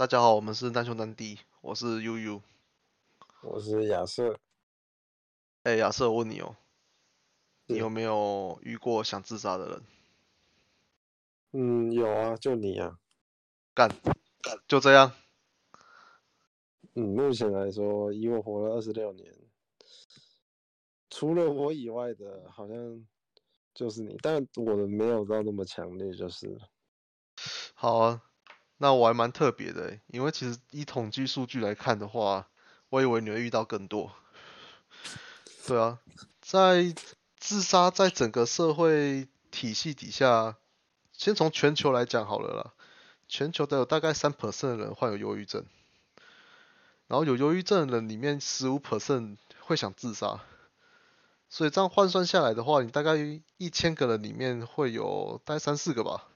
大家好，我们是难兄难弟，我是悠悠。我是亚瑟，哎，亚瑟，我问你哦，你有没有遇过想自杀的人？嗯，有啊，就你啊，干，就这样。嗯，目前来说，以我活了二十六年，除了我以外的，好像就是你，但我的没有到那么强烈，就是好啊，那我还蛮特别的，因为其实以统计数据来看的话，我以为你会遇到更多。对啊，在自杀在整个社会体系底下，先从全球来讲好了啦，全球都有大概三 percent 的人患有忧郁症，然后有忧郁症的人里面十五 percent 会想自杀，所以这样换算下来的话，你大概一千个人里面会有大概三四个吧。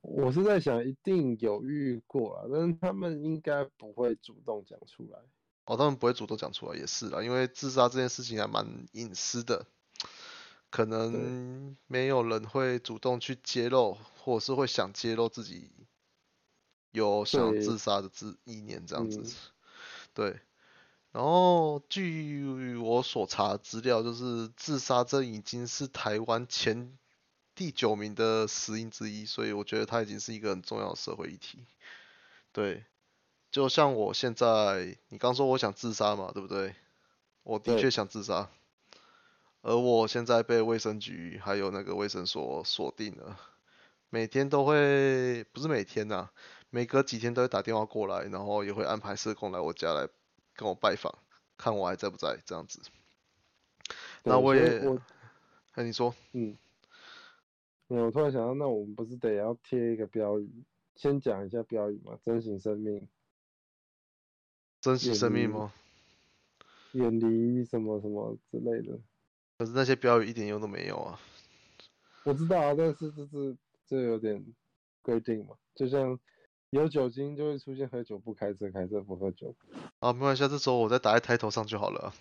我是在想，一定有遇过啊，但是他们应该不会主动讲出来。哦，他们不会主动讲出来也是啦，因为自杀这件事情还蛮隐私的，可能没有人会主动去揭露，或者是会想揭露自己有想对自杀的自意念这样子。嗯 对，然后据我所查的资料，就是自杀这已经是台湾前第九名的死因之一，所以我觉得它已经是一个很重要的社会议题。对，就像我现在，你刚说我想自杀嘛，对不对？我的确想自杀，而我现在被卫生局还有那个卫生所锁定了，每天都会，不是每天呐、每隔几天都会打电话过来，然后也会安排社工来我家来跟我拜访，看我还在不在这样子。那我也我，哎，你说，嗯，我突然想到，那我们不是得要贴一个标语，先讲一下标语嘛，珍惜生命，珍惜生命吗？远离什么什么之类的。可是那些标语一点用都没有啊。我知道啊，但是这是这有点规定嘛，就像有酒精就会出现喝酒不开车，开车不喝酒。啊，没关系啊，这时候我再打在抬头上就好了啊。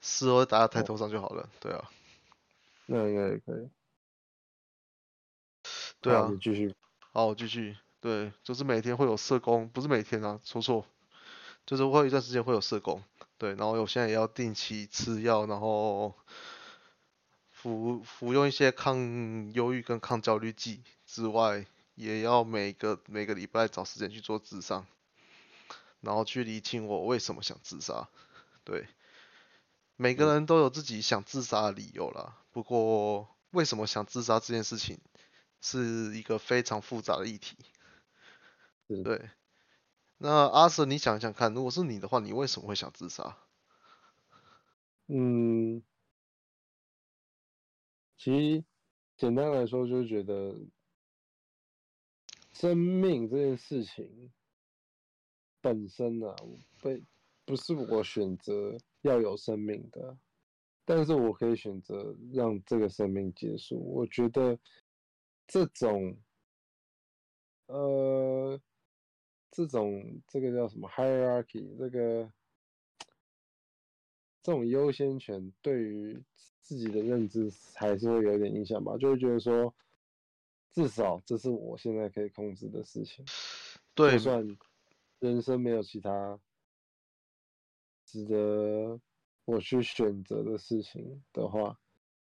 事后打在抬哦头上就好了，对啊，那应该也可以。对啊你。继续。好，我继续。对，就是每天会有社工，不是每天啊，说错，就是会有一段时间会有社工。对，然后我现在也要定期吃药，然后服服用一些抗忧郁跟抗焦虑剂之外，也要每个每个礼拜找时间去做智商，然后去理清我为什么想自杀。对，每个人都有自己想自杀的理由啦，不过为什么想自杀这件事情是一个非常复杂的议题。是 对，那阿 Sir，你想想看，如果是你的话，你为什么会想自杀？嗯，其实简单来说，就是觉得生命这件事情本身啊，被不是我选择要有生命的，但是我可以选择让这个生命结束。我觉得这种，呃，这种这个叫什么？hierarchy，这个这种优先权对于自己的认知还是会有点影响吧，就会觉得说，至少这是我现在可以控制的事情，对就，算人生没有其他值得我去选择的事情的话，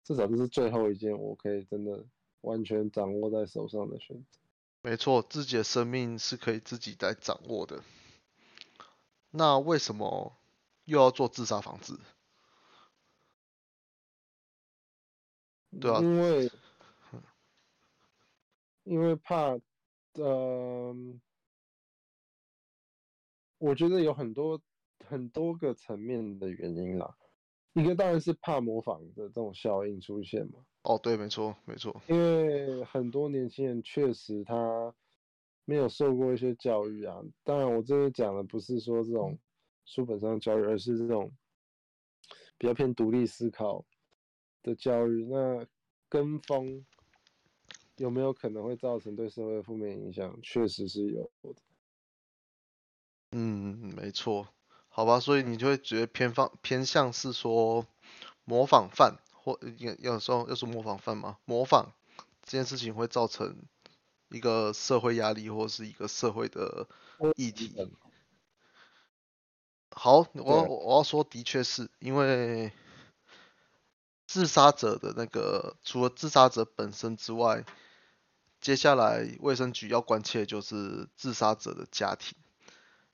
至少这是最后一件我可以真的完全掌握在手上的选择。没错，自己的生命是可以自己来掌握的。那为什么又要做自杀防治？对啊因为因为怕，呃，我觉得有很多很多个层面的原因啦。一个当然是怕模仿的这种效应出现嘛，哦，对，没错，没错，因为很多年轻人确实他没有受过一些教育啊。当然，我这边讲的不是说这种书本上的教育，而是这种比较偏独立思考的教育。那跟风有没有可能会造成对社会的负面影响？确实是有的。嗯，没错，好吧，所以你就会觉得偏方偏向是说模仿犯，或要要说要说模仿犯吗？模仿这件事情会造成一个社会压力或是一个社会的议题。好，我我要说，的确是因为自杀者的那个，除了自杀者本身之外，接下来卫生局要关切就是自杀者的家庭，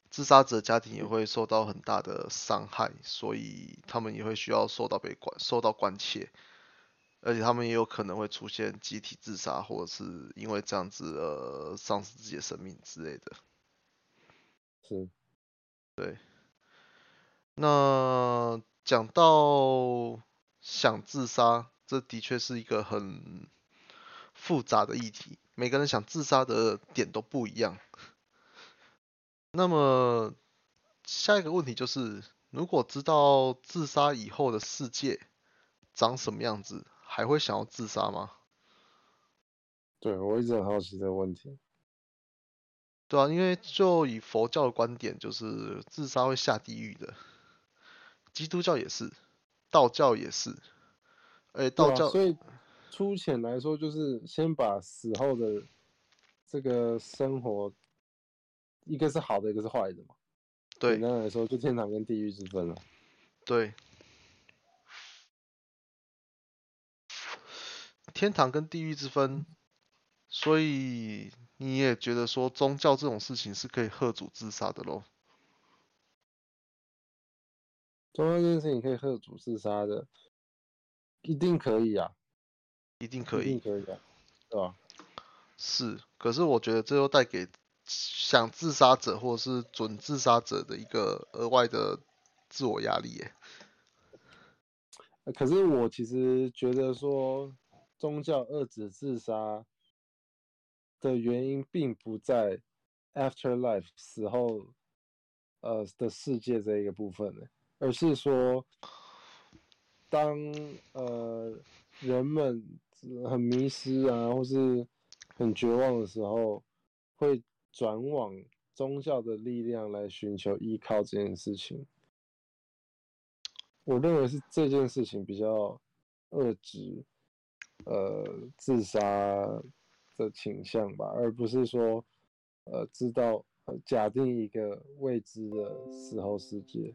自杀者家庭也会受到很大的伤害，所以他们也会需要受到被关受到关切，而且他们也有可能会出现集体自杀，或者是因为这样子呃丧失自己的生命之类的。是，对。那讲到想自杀，这的确是一个很复杂的议题，每个人想自杀的点都不一样。那么下一个问题就是，如果知道自杀以后的世界长什么样子，还会想要自杀吗？对我一直很好奇这个问题。对啊，因为就以佛教的观点，就是自杀会下地狱的。基督教也是，道教也是，哎，道教。所以粗浅来说，就是先把死后的这个生活，一个是好的，一个是坏的嘛。对。简单来说，就天堂跟地狱之分了。对。天堂跟地狱之分，所以你也觉得说宗教这种事情是可以喝阻自杀的喽？宗教这件事情可以喝阻自杀的，一定可以啊，一定可以，一定可以啊，对吧？是，可是我觉得这又带给想自杀者或者是准自杀者的一个额外的自我压力耶。可是我其实觉得说，宗教遏制自杀的原因，并不在 afterlife 死后呃的世界这一个部分呢。而是说，当呃人们很迷失啊，或是很绝望的时候，会转往宗教的力量来寻求依靠这件事情。我认为是这件事情比较遏制呃自杀的倾向吧，而不是说呃知道假定一个未知的死后世界。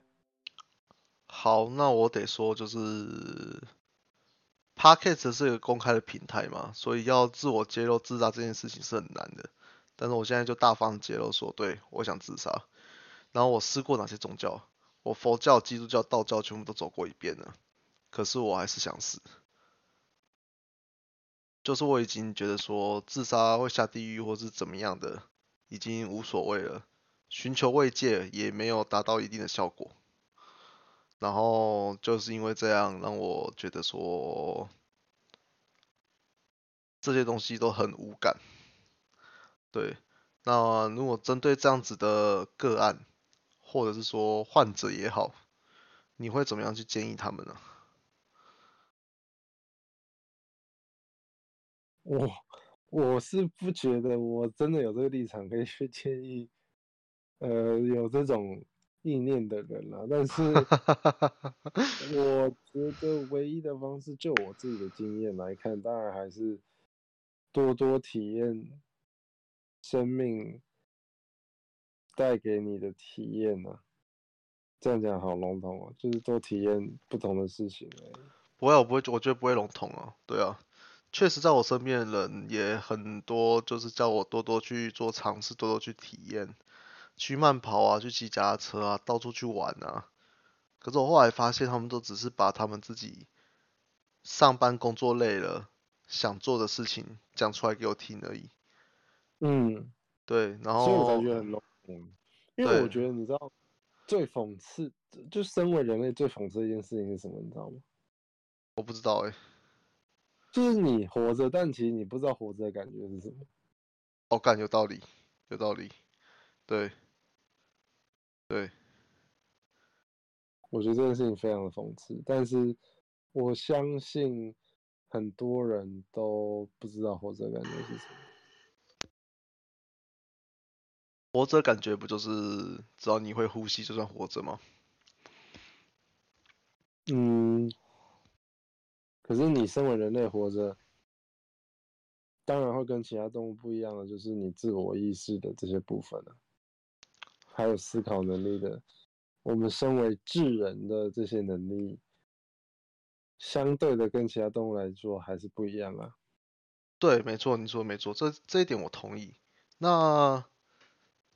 好，那我得说，就是 p a c k e t 是一个公开的平台嘛，所以要自我揭露自杀这件事情是很难的。但是我现在就大方揭露说，对我想自杀。然后我试过哪些宗教，我佛教、基督教、道教全部都走过一遍了，可是我还是想死。就是我已经觉得说自杀会下地狱或是怎么样的，已经无所谓了，寻求慰藉也没有达到一定的效果。然后就是因为这样，让我觉得说这些东西都很无感。对，那如果针对这样子的个案，或者是说患者也好，你会怎么样去建议他们呢？我我是不觉得我真的有这个立场可以去建议，呃，有这种。意念的人了，但是 我觉得唯一的方式，就我自己的经验来看，当然还是多多体验生命带给你的体验呢。这样讲好笼统哦，就是多体验不同的事情。不会，我不会，我觉得不会笼统啊。对啊，确实在我身边的人也很多，就是叫我多多去做尝试，多多去体验。去慢跑啊，去骑脚踏车啊，到处去玩啊。可是我后来发现，他们都只是把他们自己上班工作累了想做的事情讲出来给我听而已。嗯，对，然后所以我才觉得很 low。嗯，因为我觉得你知道，最讽刺，就身为人类最讽刺的一件事情是什么？你知道吗？我不知道哎。就是你活着，但其实你不知道活着的感觉是什么。哦，干有道理，有道理，对。对，我觉得这件事情非常的讽刺，但是我相信很多人都不知道活着感觉是什么。活着感觉不就是只要你会呼吸就算活着吗？嗯，可是你身为人类活着，当然会跟其他动物不一样的，就是你自我意识的这些部分了，还有思考能力的。我们身为智人的这些能力，相对的跟其他动物来说还是不一样啊。对，没错，你说的没错，这这一点我同意。那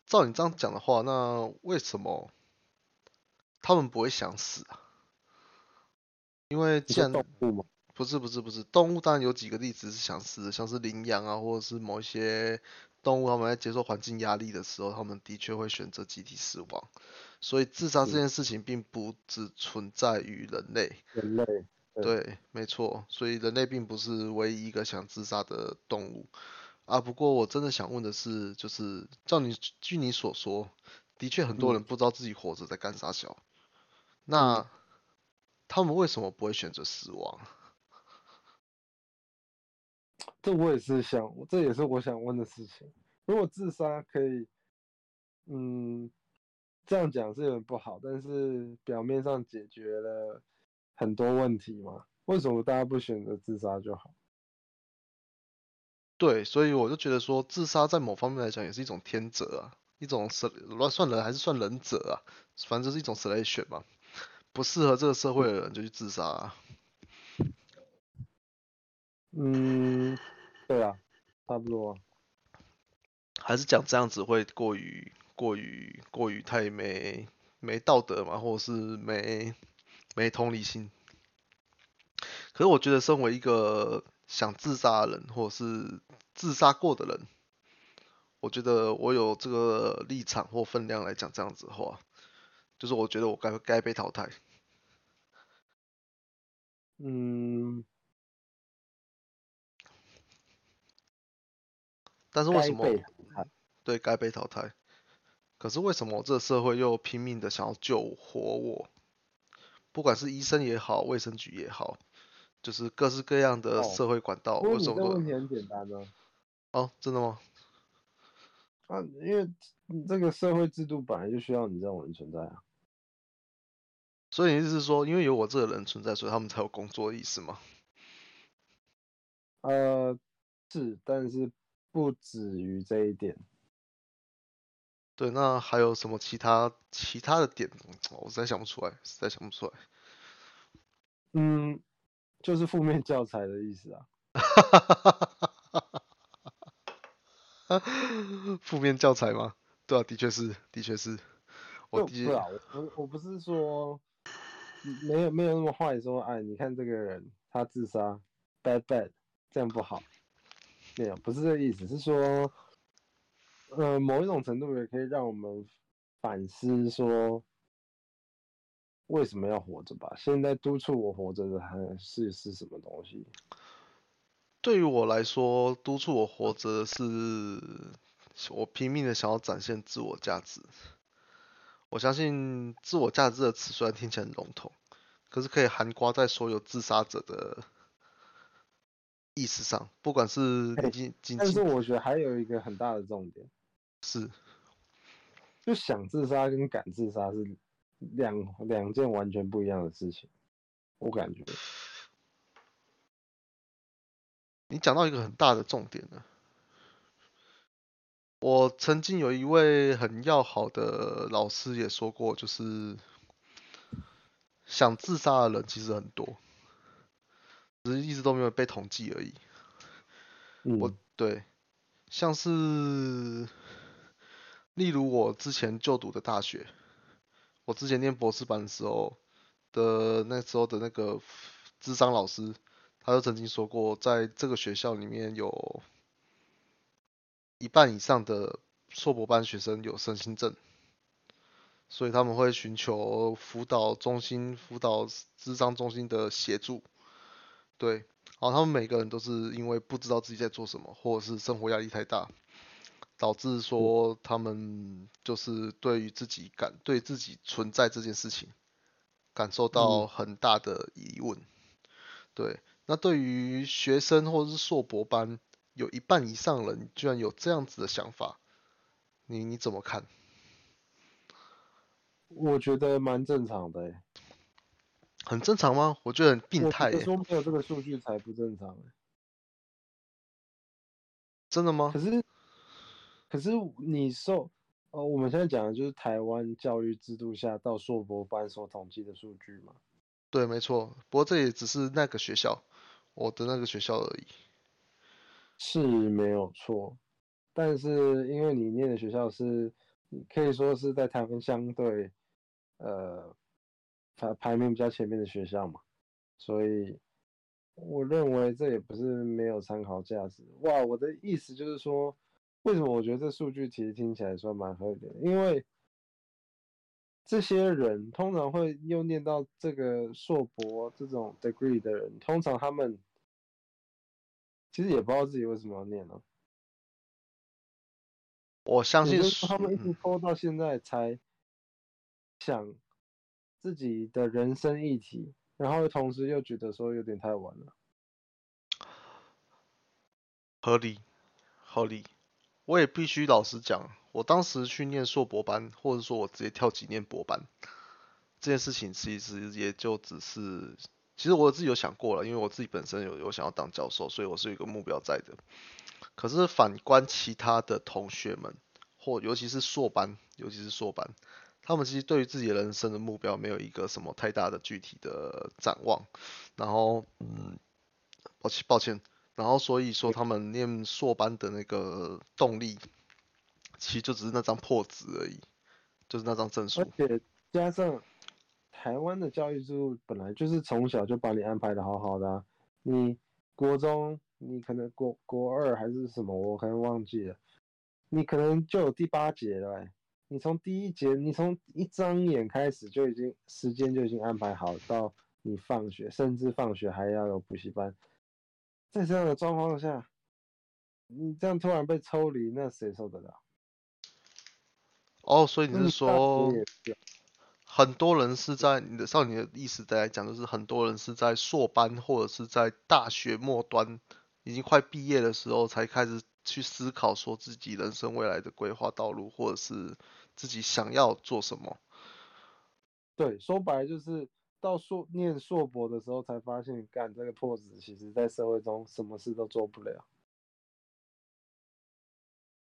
照你这样讲的话，那为什么他们不会想死啊？因为既然动物嘛，不是不是不是，动物当然有几个例子是想死的，像是羚羊啊，或者是某一些动物，它们在接受环境压力的时候，它们的确会选择集体死亡。所以自杀这件事情并不只存在于人类，人类对。对，没错，所以人类并不是唯一一个想自杀的动物啊。不过我真的想问的是，就是照你据你所说，的确很多嗯人不知道自己活着在干啥小，那他们为什么不会选择死亡？这我也是想，这也是我想问的事情。如果自杀可以，嗯，这样讲是有点不好，但是表面上解决了很多问题嘛，为什么大家不选择自杀就好？对，所以我就觉得说，自杀在某方面来讲也是一种天择啊，一种乱算人还是算人者啊，反正就是一种 selection 嘛，不适合这个社会的人就去自杀啊。嗯，对啊，差不多啊。还是讲这样子会过于过于过于太没没道德嘛，或者是没没同理心。可是我觉得，身为一个想自杀的人，或者是自杀过的人，我觉得我有这个立场或分量来讲这样子的话，就是我觉得我该该被淘汰。嗯，但是为什么。对该被淘汰？可是为什么这个社会又拼命的想要救活我？不管是医生也好，卫生局也好，就是各式各样的哦社会管道，不过你为什么都这个问题很简单呢、哦，真的吗？啊，因为你这个社会制度本来就需要你这种人存在啊。所以你意思是说，因为有我这个人存在，所以他们才有工作的意思吗？呃，是，但是不止于这一点。对，那还有什么其他其他的点？我实在想不出来，实在想不出来。嗯，就是负面教材的意思啊。负面教材吗？对啊，的确是，的确是。我的就不啊，我我我不是说没有没有那么坏说，哎，你看这个人他自杀，bad bad，这样不好。没有，不是这个意思，是说，呃，某一种程度也可以让我们反思说，为什么要活着吧？现在督促我活着的还是是什么东西？对于我来说，督促我活着的是我拼命的想要展现自我价值。我相信“自我价值”的词虽然听起来很笼统，可是可以涵盖在所有自杀者的意识上，不管是经但是我觉得还有一个很大的重点，是就想自杀跟敢自杀是两两件完全不一样的事情，我感觉。你讲到一个很大的重点了。我曾经有一位很要好的老师也说过，就是想自杀的人其实很多，只是一直都没有被统计而已。我嗯，对，像是例如我之前就读的大学，我之前念博士班的时候的那时候的那个智商老师，他就曾经说过，在这个学校里面有一半以上的硕博班学生有身心症，所以他们会寻求辅导中心、辅导智商中心的协助。对，然后他们每个人都是因为不知道自己在做什么，或者是生活压力太大，导致说他们就是对于自己感对自己存在这件事情感受到很大的疑问。对，那对于学生或者是硕博班，有一半以上人居然有这样子的想法，你你怎么看？我觉得蛮正常的欸。很正常吗？我觉得很病态耶。觉得说没有这个数据才不正常欸。真的吗可？是，可是你受，呃，我们现在讲的就是台湾教育制度下到硕博班所统计的数据嘛。对，没错。不过这也只是那个学校，我的那个学校而已。是没有错，但是因为你念的学校是，可以说是在台湾相对，呃，排排名比较前面的学校嘛，所以我认为这也不是没有参考价值。哇，我的意思就是说，为什么我觉得这数据其实听起来算蛮合理的？因为这些人通常会又念到这个硕博这种 degree 的人，通常他们其实也不知道自己为什么要念呢、我相信他们一直嗯拖到现在才想自己的人生议题，然后同时又觉得说有点太晚了。合理，合理。我也必须老实讲，我当时去念硕博班，或者说我直接跳级念博班，这件事情其实也就只是，其实我自己有想过了，因为我自己本身有有想要当教授，所以我是有一个目标在的。可是反观其他的同学们，或尤其是硕班，尤其是硕班，他们其实对于自己人生的目标没有一个什么太大的具体的展望，然后，嗯，抱歉抱歉，然后所以说他们念硕班的那个动力，其实就只是那张破纸而已，就是那张证书而书。且加上台湾的教育制度本来就是从小就把你安排的好好的啊，你国中你可能国国二还是什么，我可能忘记了，你可能就有第八节了欸、你从第一节，你从一张眼开始就已经时间就已经安排好，到你放学，甚至放学还要有补习班。在这样的状况下，你这样突然被抽离，那谁受得了？哦，所以你是说很多人是在你的少年的意思来讲，就是很多人是在硕班或者是在大学末端已经快毕业的时候才开始去思考说自己人生未来的规划道路，或者是自己想要做什么。对，说白了就是到硕念硕博的时候才发现，干这个破纸，其实在社会中什么事都做不了。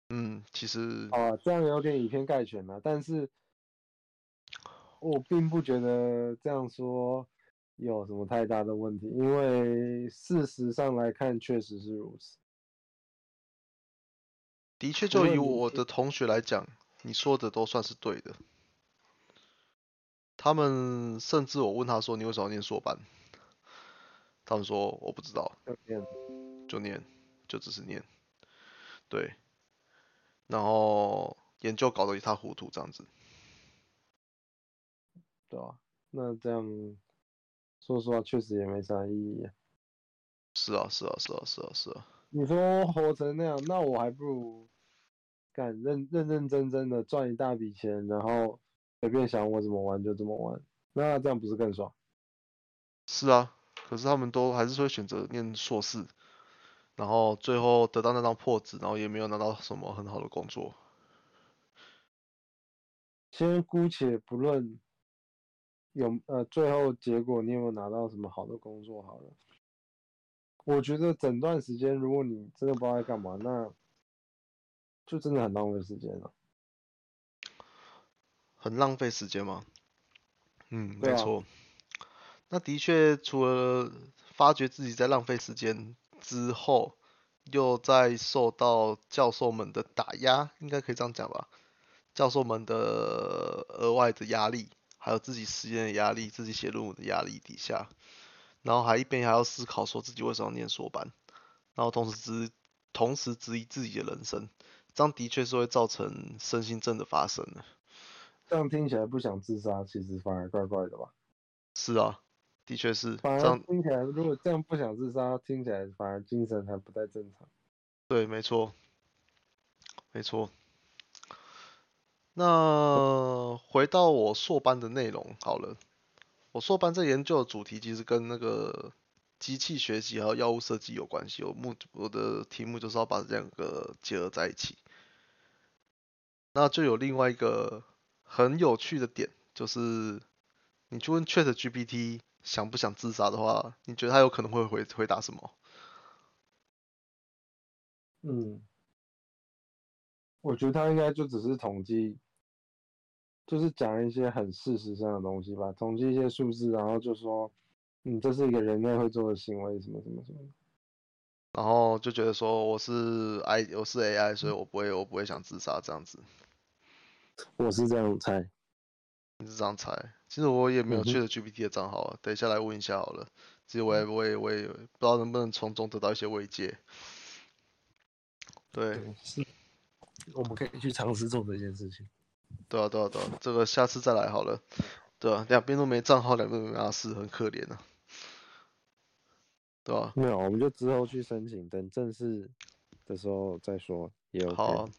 嗯，其实啊，这样有点以偏概全了，但是 我并不觉得这样说有什么太大的问题，因为事实上来看确实是如此。的确，就以我的同学来讲，你说的都算是对的。他们甚至我问他说：“你为什么要念硕班？”他们说：“我不知道，就念就念，就只是念。”对，然后研究搞得一塌糊涂这样子。对啊、那这样说实话，确实也没啥意义啊。是啊，是啊，是啊，是啊，是啊。你说活成那样，那我还不如干认认认真真的赚一大笔钱，然后随便想我怎么玩就怎么玩，那这样不是更爽？是啊，可是他们都还是会选择念硕士，然后最后得到那张破纸，然后也没有拿到什么很好的工作。先姑且不论有呃最后结果你有没有拿到什么好的工作好了，我觉得整段时间如果你真的不知道在干嘛，那就真的很浪费时间了。很浪费时间吗？嗯，没错。那的确，除了发觉自己在浪费时间之后，又在受到教授们的打压，应该可以这样讲吧？教授们的额外的压力，还有自己实验的压力，自己写论文的压力底下，然后还一边还要思考说自己为什么要念硕班，然后同时质同时质疑自己的人生，这样的确是会造成身心症的发生的。这样听起来不想自杀，其实反而怪怪的吧？是啊，的确是反而这样，听起来，如果这样不想自杀，听起来反而精神还不太正常。对，没错，没错。那回到我硕班的内容好了，我硕班在研究的主题其实跟那个机器学习还有药物设计有关系。我目我的题目就是要把这两个结合在一起。那就有另外一个很有趣的点，就是你去问 Chat GPT 想不想自杀的话，你觉得他有可能会回回答什么？嗯，我觉得他应该就只是统计，就是讲一些很事实上的东西吧，统计一些数字，然后就说，嗯，这是一个人类会做的行为，什么什么什么。然后就觉得说我是 I 我是 AI，所以我不会我不会想自杀这样子。我是这样猜，你是这样猜？其实我也没有去的 GPT 的账号啊，等一下来问一下好了。其实我也我也我也不知道能不能从中得到一些慰藉。对对，是，我们可以去尝试做这件事情。对啊对啊对啊，这个下次再来好了。对啊，两边都没账号，两边都没阿四，很可怜啊。对吧、没有，我们就之后去申请，等正式的时候再说，也 OK。好啊，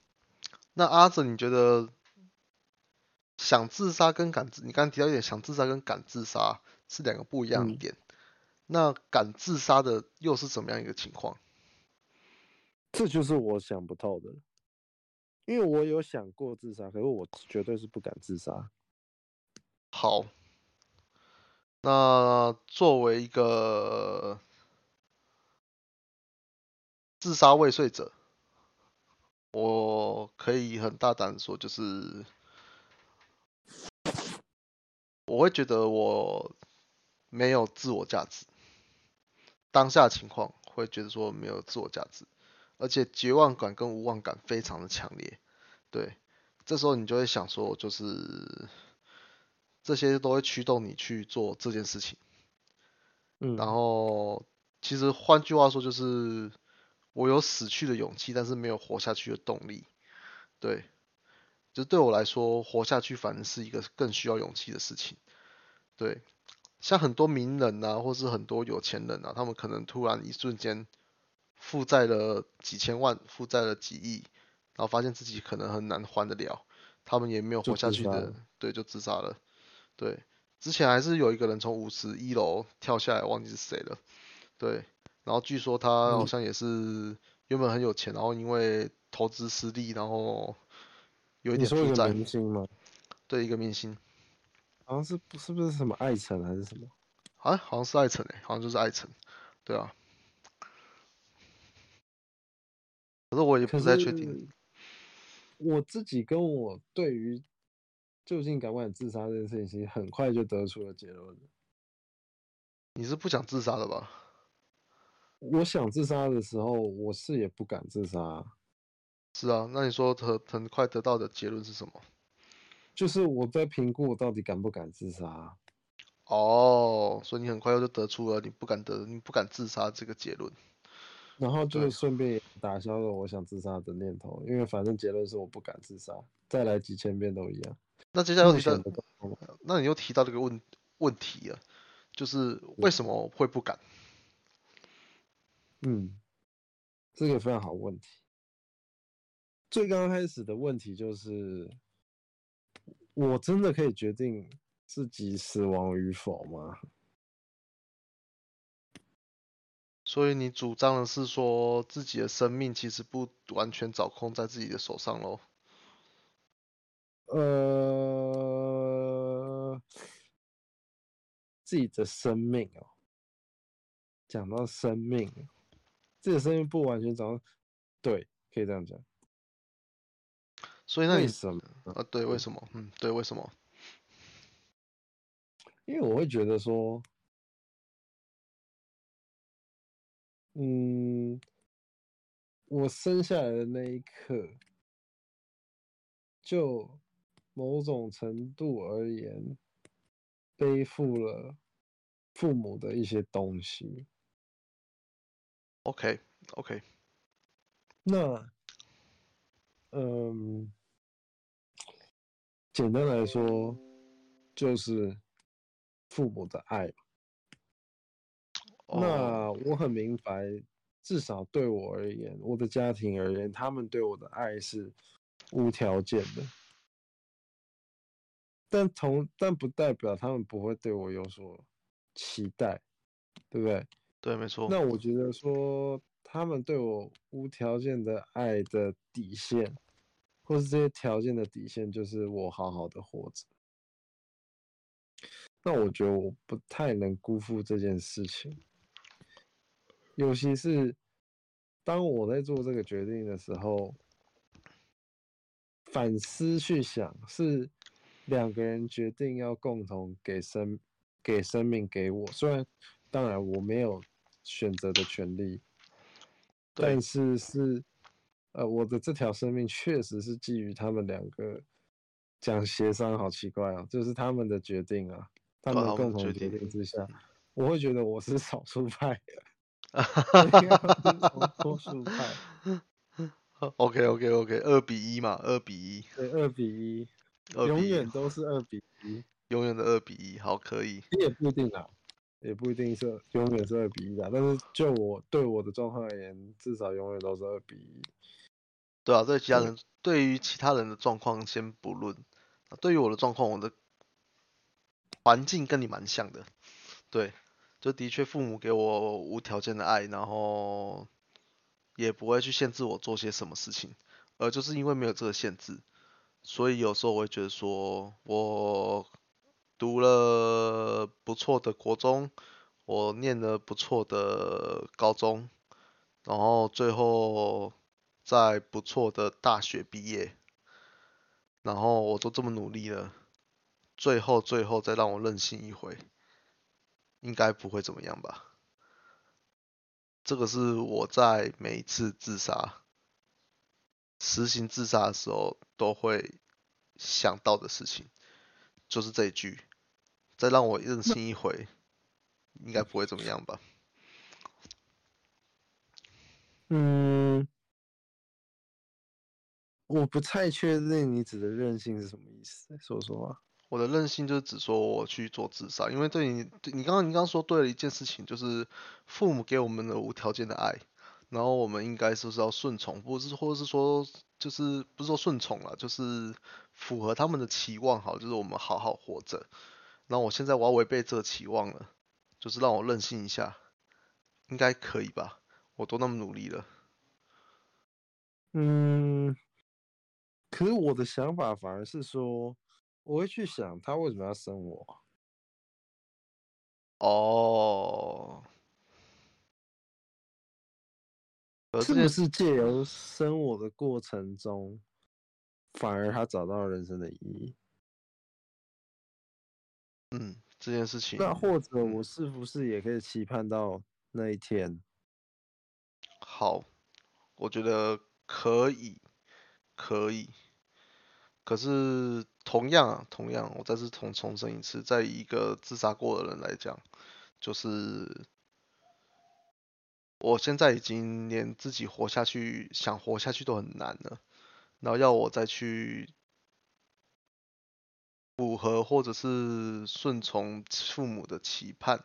那阿哲，你觉得想自杀跟敢自，你刚刚提到一点，想自杀跟敢自杀是两个不一样的嗯点。那敢自杀的又是怎么样一个情况？这就是我想不透的，因为我有想过自杀，可是我绝对是不敢自杀。好，那作为一个自杀未遂者，我可以很大胆地说，就是我会觉得我没有自我价值，当下情况会觉得说没有自我价值，而且绝望感跟无望感非常的强烈，对，这时候你就会想说，就是这些都会驱动你去做这件事情。嗯，然后，其实换句话说，就是我有死去的勇气，但是没有活下去的动力。对，就对我来说，活下去反而是一个更需要勇气的事情。对，像很多名人啊，或是很多有钱人啊，他们可能突然一瞬间负债了几千万，负债了几亿，然后发现自己可能很难还得了，他们也没有活下去的对，就自杀了。对，之前还是有一个人从五十一楼跳下来，忘记是谁了。对，然后据说他好嗯像也是原本很有钱，然后因为投资失利，然后有一你说一个点负债。明星吗？对，一个明星，好像是不是不是什么爱辰还是什么？啊，好像是艾辰诶，好像就是艾辰。对啊，可是我也可不太确定。我自己跟我对于究竟敢不敢自杀这件事情，其实很快就得出了结论。你是不想自杀的吧？我想自杀的时候，我是也不敢自杀，是啊，那你说很很快得到的结论是什么？就是我在评估我到底敢不敢自杀。哦，所以你很快就得出了你不敢得、你不敢自杀这个结论。然后对就顺便也打消了我想自杀的念头，因为反正结论是我不敢自杀，再来几千遍都一样。那接下来又目提到前，的状况那你又提到这个问问题啊，就是为什么会不敢？嗯，这个非常好问题。最刚开始的问题就是，我真的可以决定自己死亡与否吗？所以你主张的是说自己的生命其实不完全掌控在自己的手上喽？呃，自己的生命哦，讲到生命，自己的生命不完全掌控，对，可以这样讲。为所以那你什么？啊，对，为什么？嗯，对，为什么？因为我会觉得说，嗯，我生下来的那一刻，就某种程度而言，背负了父母的一些东西。OK，OK，那，嗯，简单来说，就是父母的爱。哦，那我很明白，至少对我而言，我的家庭而言，他们对我的爱是无条件的。但同但不代表他们不会对我有所期待，对不对？对，没错。那我觉得说，他们对我无条件的爱的底线，或是这些条件的底线，就是我好好的活着。那我觉得我不太能辜负这件事情，尤其是当我在做这个决定的时候，反思去想，是两个人决定要共同给生给生命给我，虽然当然我没有选择的权利，但是是呃我的这条生命确实是基于他们两个讲协商，好奇怪啊，就是他们的决定啊，他们对他们共同决的决定定之下，我会觉得我是少数派，哈应该会是多多数派。OK OK OK，二比一嘛，二比一，对，二比一，二比一永远，都是二比一，永远的二比一，好，可以。也不一定啊，也不一定是永远是二比一的，但是就我对我的状况而言，至少永远都是二比一。对啊，对其他对。人，对于其他人的状况先不论，对于我的状况，我的环境跟你蛮像的，对，就的确父母给我无条件的爱，然后也不会去限制我做些什么事情，而就是因为没有这个限制，所以有时候我会觉得说，我读了不错的国中，我念了不错的高中，然后最后在不错的大学毕业，然后我都这么努力了，最后最后再让我任性一回，应该不会怎么样吧？这个是我在每一次自杀、实行自杀的时候都会想到的事情，就是这一句，再让我任性一回，应该不会怎么样吧？嗯，我不太确定你指的任性是什么意思，说实话。我的任性就是只说我去做自杀，因为对你，对你刚刚你刚刚说对了一件事情，就是父母给我们的无条件的爱，然后我们应该就是要顺从，不是或者是说就是不是说顺从了，就是符合他们的期望，好，就是我们好好活着。然后我现在我要违背这个期望了，就是让我任性一下，应该可以吧？我都那么努力了，嗯，可是我的想法反而是说，我会去想他为什么要生我啊。哦，可是不是借由生我的过程中，反而他找到了人生的意义？嗯这件事情，那或者嗯我是不是也可以期盼到那一天？好，我觉得可以，可以。可是同样啊，同样，我再次重重申一次，在一个自杀过的人来讲，就是我现在已经连自己活下去，想活下去都很难了，然后要我再去符合或者是顺从父母的期盼，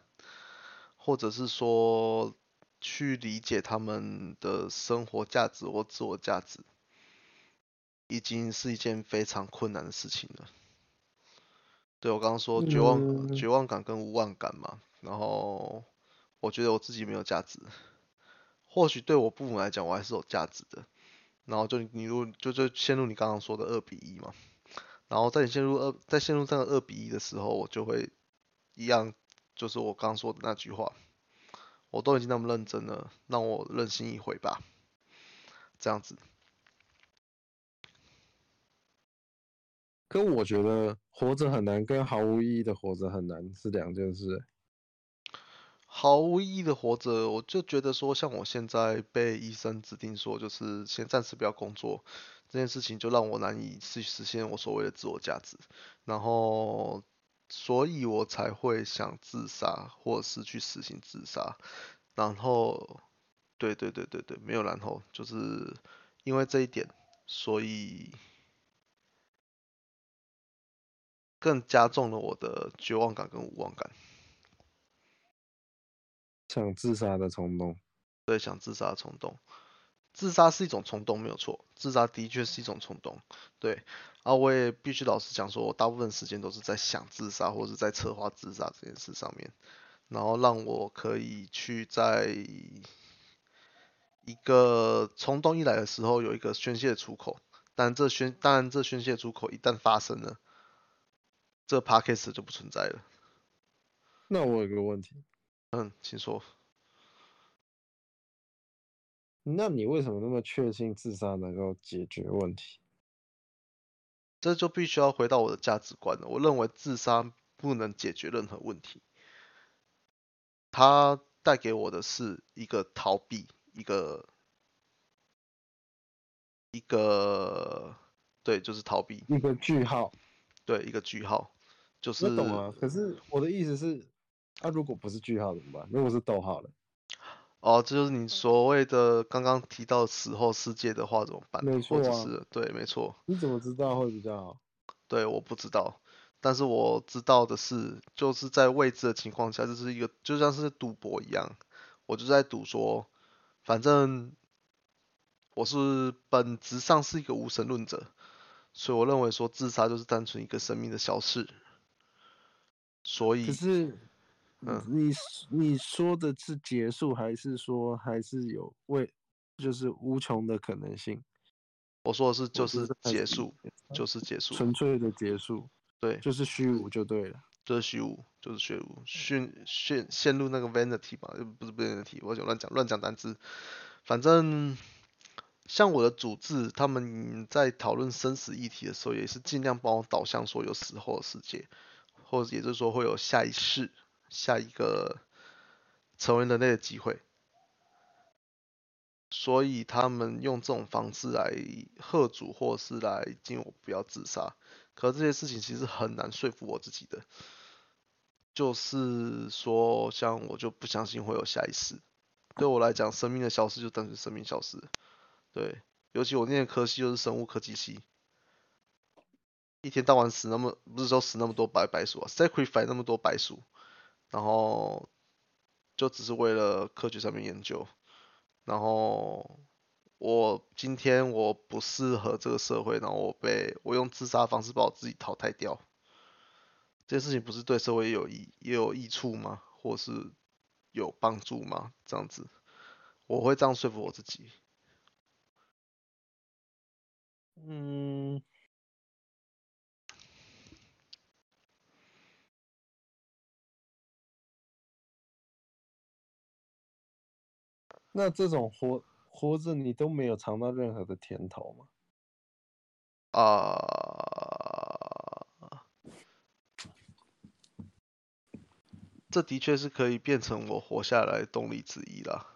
或者是说去理解他们的生活价值或自我价值，已经是一件非常困难的事情了。对我刚刚说绝望、嗯绝望感跟无望感嘛，然后我觉得我自己没有价值，或许对我父母来讲我还是有价值的，然后就你如就就陷入你刚刚说的二比一嘛，然后在你陷入二在陷入这个二比一的时候，我就会一样，就是我刚刚说的那句话，我都已经那么认真了，让我任性一回吧，这样子。跟我觉得活着很难，跟毫无意义的活着很难是两件事。毫无意义的活着，我就觉得说，像我现在被医生指定说，就是先暂时不要工作，这件事情就让我难以去实现我所谓的自我价值，然后，所以我才会想自杀，或者是去实行自杀，然后，对对对对对，没有然后，就是因为这一点，所以更加重了我的绝望感跟无望感。想自杀的冲动。对想自杀的冲动。自杀是一种冲动，没有错，自杀的确是一种冲动。对，啊，我也必须老实讲，说我大部分时间都是在想自杀，或者在策划自杀这件事上面，然后让我可以去在一个冲动一来的时候有一个宣泄的出口。但这宣，当然这宣泄出口一旦发生了，这 p a c k a g e 就不存在了。那我有个问题，嗯，请说。那你为什么那么确信自杀能够解决问题？这就必须要回到我的价值观了。我认为自杀不能解决任何问题，它带给我的是一个逃避，一个一个对，就是逃避，一个句号。对，一个句号，就是我懂啊。可是我的意思是，啊，如果不是句号怎么办？如果是逗号了？哦，这就是你所谓的刚刚提到死后世界的话怎么办？没错啊或者是对，没错，你怎么知道会比较好？对，我不知道，但是我知道的是，就是在未知的情况下，这是一个就像是赌博一样，我就在赌说，反正我是本质上是一个无神论者，所以我认为说自杀就是单纯一个生命的消逝，所以可是，嗯你你说的是结束，还是说还是有未，就是无穷的可能性？我说的是就是结束，就是结束，纯粹的结束，对，就是虚无就对了。就是虚无，就是虚无，陷陷陷入那个 vanity 吧，呃不是 vanity，我就乱讲乱讲单词。反正像我的主治，他们在讨论生死议题的时候，也是尽量帮我导向说有死后的世界，或者也就是说会有下一世，下一个成为人类的机会。所以他们用这种方式来喝阻，或是来禁我不要自杀。可这些事情其实很难说服我自己的，就是说，像我就不相信会有下一世。对我来讲，生命的消失就等于生命消失。对，尤其我念的科系就是生物科技系，一天到晚死那么，不是说死那么多白白鼠啊，sacrifice 那么多白鼠，然后就只是为了科学上面研究，然后我今天我不适合这个社会，然后我被我用自杀方式把我自己淘汰掉，这件事情不是对社会也有益也有益处吗？或是有帮助吗？这样子，我会这样说服我自己。嗯，那这种活活着你都没有尝到任何的甜头吗？啊、这的确是可以变成我活下来的动力之一啦。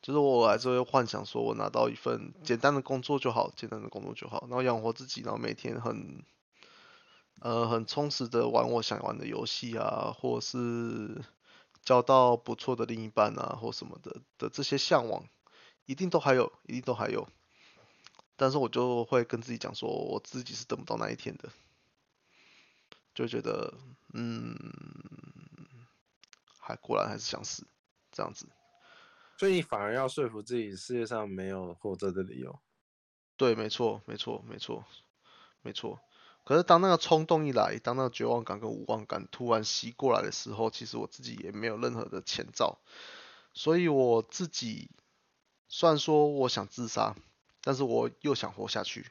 就是我还是会幻想说，我拿到一份简单的工作就好，简单的工作就好，然后养活自己，然后每天很呃很充实的玩我想玩的游戏啊，或是交到不错的另一半啊，或什么的的这些向往，一定都还有，一定都还有。但是我就会跟自己讲说，我自己是等不到那一天的，就觉得，嗯，还果然还是想死，这样子。所以你反而要说服自己，世界上没有活着的理由。对，没错，没错，没错，没错。可是当那个冲动一来，当那个绝望感跟无望感突然袭过来的时候，其实我自己也没有任何的前兆，所以我自己虽然说我想自杀，但是我又想活下去。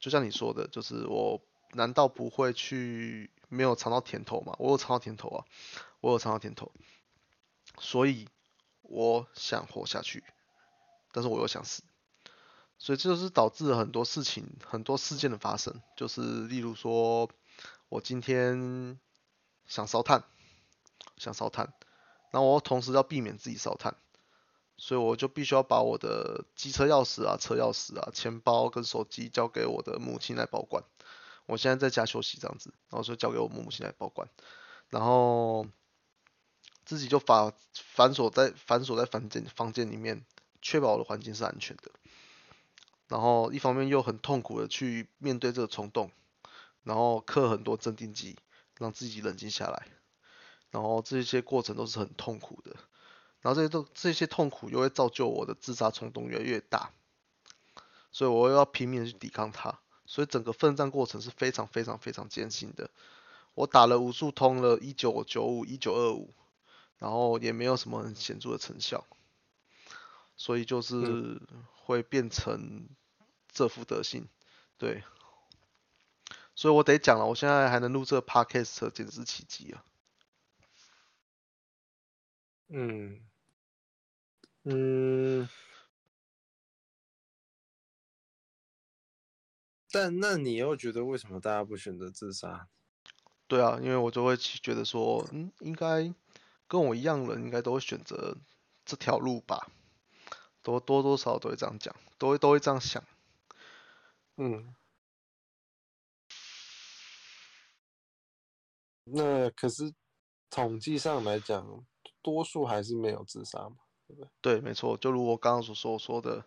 就像你说的，就是我难道不会去没有尝到甜头吗？我有尝到甜头啊，我有尝到甜头，所以我想活下去，但是我又想死。所以这就是导致很多事情、很多事件的发生，就是例如说，我今天想烧炭，想烧炭，然后我同时要避免自己烧炭，所以我就必须要把我的机车钥匙啊、车钥匙啊、钱包跟手机交给我的母亲来保管。我现在在家休息这样子，然后就交给我母亲来保管，然后自己就反反锁在反锁在房间房间里面，确保我的环境是安全的。然后一方面又很痛苦的去面对这个冲动，然后刻很多镇定剂，让自己冷静下来，然后这些过程都是很痛苦的，然后这些都这些痛苦又会造就我的自杀冲动越来越大，所以我又要拼命的去抵抗它，所以整个奋战过程是非常非常非常艰辛的。我打了无数通了，一九九五、一九二五，然后也没有什么很显著的成效，所以就是会变成这副德性，对，所以我得讲了，我现在还能录这个 podcast，简直是奇迹啊！嗯，嗯，但那你又觉得为什么大家不选择自杀？对啊，因为我就会觉得说，嗯，应该跟我一样的人应该都会选择这条路吧，多多多少都会这样讲，都会都会这样想。嗯，那可是统计上来讲，多数还是没有自杀嘛，对不对？对，没错，就如我刚刚所说说的，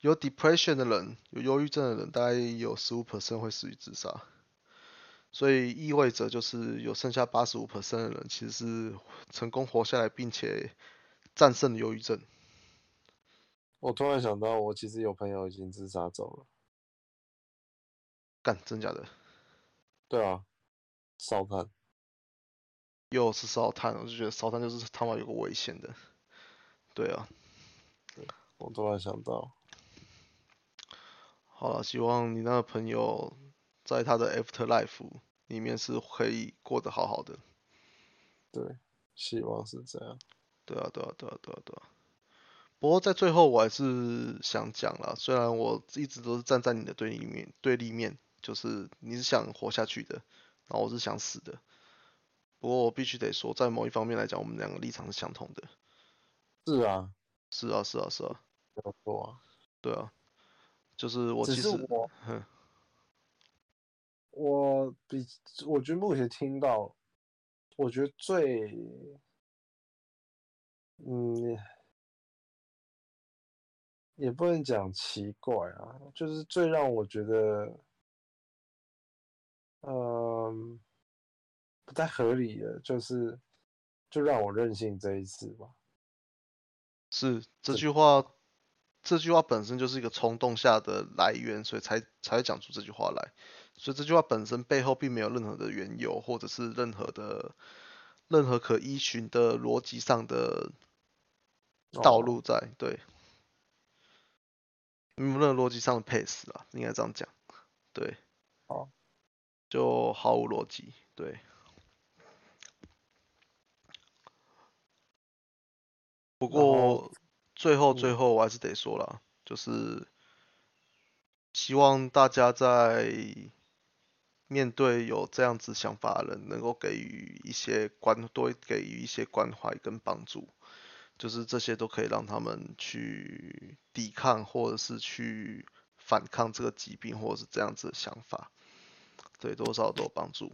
有 depression 的人，有忧郁症的人，大概有十五 percent 会死于自杀，所以意味着就是有剩下八十五 percent 的人其实是成功活下来，并且战胜了忧郁症。我突然想到，我其实有朋友已经自杀走了。干，真假的？对啊，烧炭。又是烧炭，我就觉得烧炭就是他妈有个危险的。对啊，我突然想到，好了，希望你那个朋友在他的 after life 里面是可以过得好好的。对，希望是这样。对啊，对啊，对啊，对啊，对啊。不过在最后，我还是想讲了，虽然我一直都是站在你的对立面，对立面，就是你是想活下去的，然后我是想死的。不过我必须得说，在某一方面来讲，我们两个立场是相同的。是啊，是啊，是啊，是啊，没有错啊。对啊，就是我其实，我，我比我觉得目前听到，我觉得最，嗯，也不能讲奇怪啊，就是最让我觉得，嗯，不太合理的，就是就让我任性这一次吧。是这句话，这句话本身就是一个冲动下的来源，所以才才会讲出这句话来。所以这句话本身背后并没有任何的缘由，或者是任何的任何可依循的逻辑上的道哦路在，对，没有任何逻辑上的配死啊，应该这样讲，对，好，就毫无逻辑，对。不过最后最嗯后我还是得说了，就是希望大家在面对有这样子想法的人，能够给予一些关，多给予一些关怀跟帮助，就是这些都可以让他们去抵抗，或者是去反抗这个疾病，或者是这样子的想法，对多少都有帮助。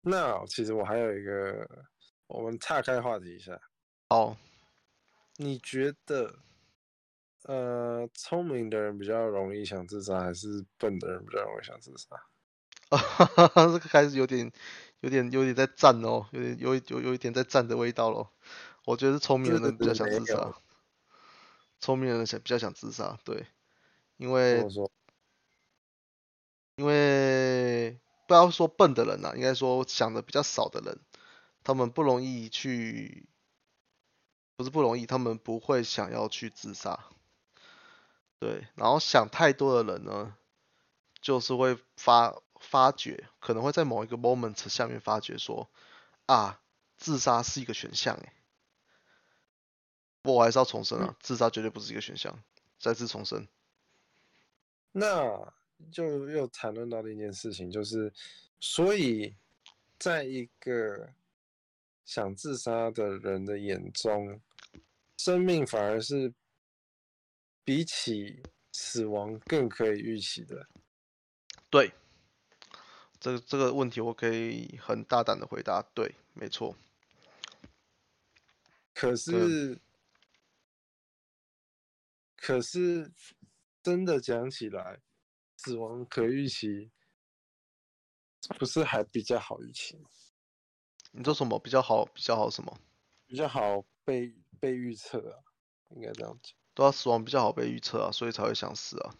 那其实我还有一个，我们岔开话题一下，哦，你觉得，呃，聪明的人比较容易想自杀，还是笨的人比较容易想自杀？啊 这个开始有点、有点、有点在战哦，有点、有有有一点在战的味道咯。我觉得是聪明的人比较想自杀聪明的人想比较想自杀，对，因跟为因为不要说笨的人呐、应该说想的比较少的人，他们不容易去，不是不容易，他们不会想要去自杀。对，然后想太多的人呢，就是会发发觉，可能会在某一个 moment 下面发觉说，啊，自杀是一个选项诶。不过我还是要重申啊，自杀绝对不是一个选项，再次重申。那就又谈论到另一件事情，就是，所以，在一个想自杀的人的眼中，生命反而是比起死亡更可以预期的。对，这个这个问题我可以很大胆的回答，对，没错。可是，可是真的讲起来，死亡可预期，不是还比较好预期吗？你说什么比较好？比较好什么？比较好被被预测啊，应该这样讲。对啊，死亡比较好被预测啊，所以才会想死啊。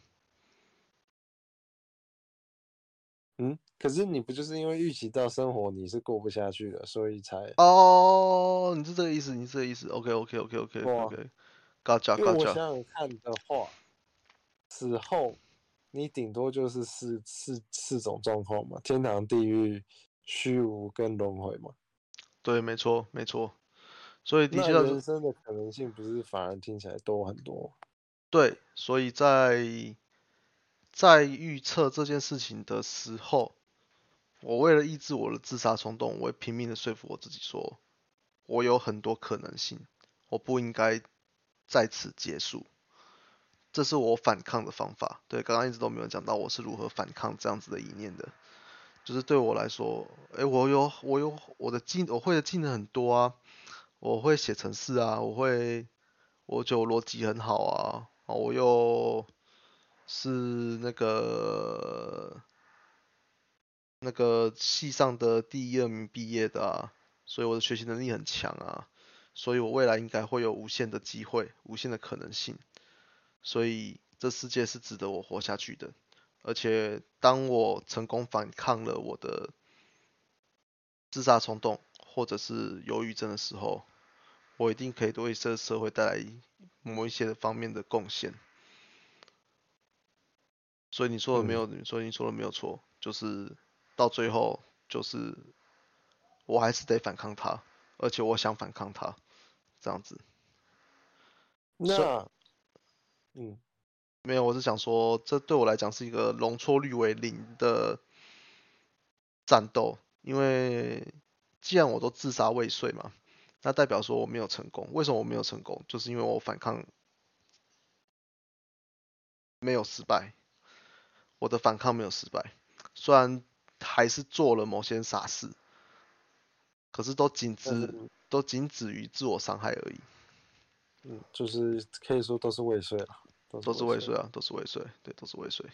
嗯，可是你不就是因为预期到生活你是过不下去的，所以才？哦，你是这个意思，你是这个意思。OK OK OK OK 哇 OK。gotcha 因为我。想想看的话，死后你顶多就是四四四种状况嘛，天堂、地狱、虚无跟轮回嘛。对，没错没错。所以的那确人生的可能性不是反而听起来多很多？对，所以在在预测这件事情的时候，我为了抑制我的自杀冲动，我会拼命的说服我自己说，我有很多可能性，我不应该在此结束。这是我反抗的方法。对，刚刚一直都没有讲到我是如何反抗这样子的意念的。就是对我来说，哎，我有我有我的技，我会的技能很多啊，我会写程式啊，我会，我就逻辑很好啊，我又是那个那个系上的第一二名毕业的啊，所以我的学习能力很强啊，所以我未来应该会有无限的机会，无限的可能性，所以这世界是值得我活下去的。而且，当我成功反抗了我的自杀冲动或者是忧郁症的时候，我一定可以为这个社会带来某一些的方面的贡献。所以你说的没有，所以你说的没有错，就是到最后，就是我还是得反抗他，而且我想反抗他，这样子。那，嗯。没有，我是想说，这对我来讲是一个容错率为零的战斗，因为既然我都自杀未遂嘛，那代表说我没有成功。为什么我没有成功？就是因为我反抗没有失败，我的反抗没有失败，虽然还是做了某些傻事，可是都仅止都仅止于自我伤害而已。嗯，就是可以说都是未遂了。都是未遂啊，都是未遂，对，都是未遂，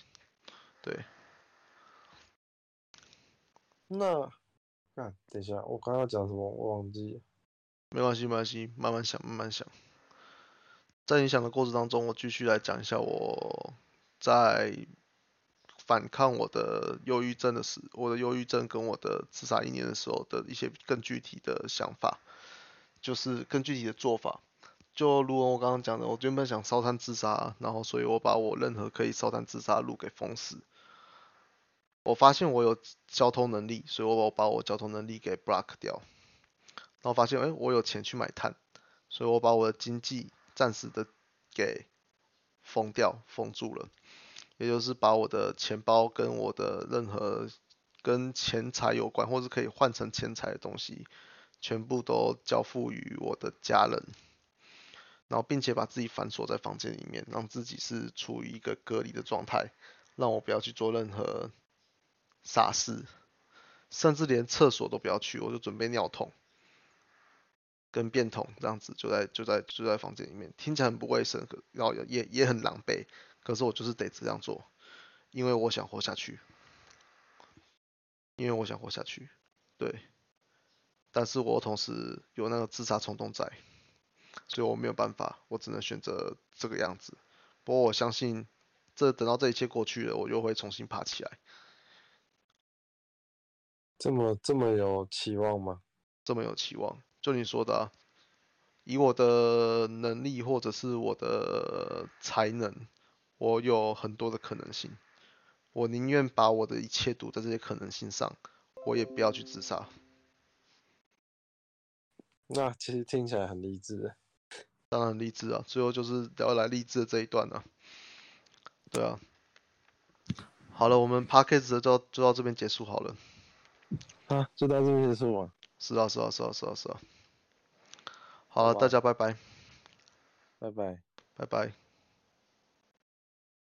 对。那，看，等一下，我刚刚讲什么？我忘记。没关系，没关系，慢慢想，慢慢想。在你想的过程当中，我继续来讲一下我在反抗我的忧郁症的时，我的忧郁症跟我的自杀意念的时候的一些更具体的想法，就是更具体的做法。就如我刚刚讲的，我原本想烧炭自杀，然后所以我把我任何可以烧炭自杀的路给封死。我发现我有交通能力，所以我把我交通能力给 block 掉。然后发现，哎，我有钱去买炭，所以我把我的经济暂时的给封掉，封住了。也就是把我的钱包跟我的任何跟钱财有关，或是可以换成钱财的东西，全部都交付于我的家人。然后，并且把自己反锁在房间里面，让自己是处于一个隔离的状态，让我不要去做任何傻事，甚至连厕所都不要去，我就准备尿桶跟便桶这样子，就在就在就在房间里面，听起来很不卫生，然后也也很狼狈，可是我就是得这样做，因为我想活下去，因为我想活下去，对，但是我同时有那个自杀冲动在。所以我没有办法，我只能选择这个样子。不过我相信，这等到这一切过去了，我又会重新爬起来。这么这么有期望吗？这么有期望？就你说的，以我的能力或者是我的才能，我有很多的可能性。我宁愿把我的一切赌在这些可能性上，我也不要去自杀。那其实听起来很励志。当然励志啊，最后就是要来励志的这一段啊。对啊，好了，我们 p a c k a g e 就就到这边结束好了。啊，就到这边结束吗？是啊，是啊，是啊，是啊，是啊。好了，大家拜拜。拜拜。拜拜。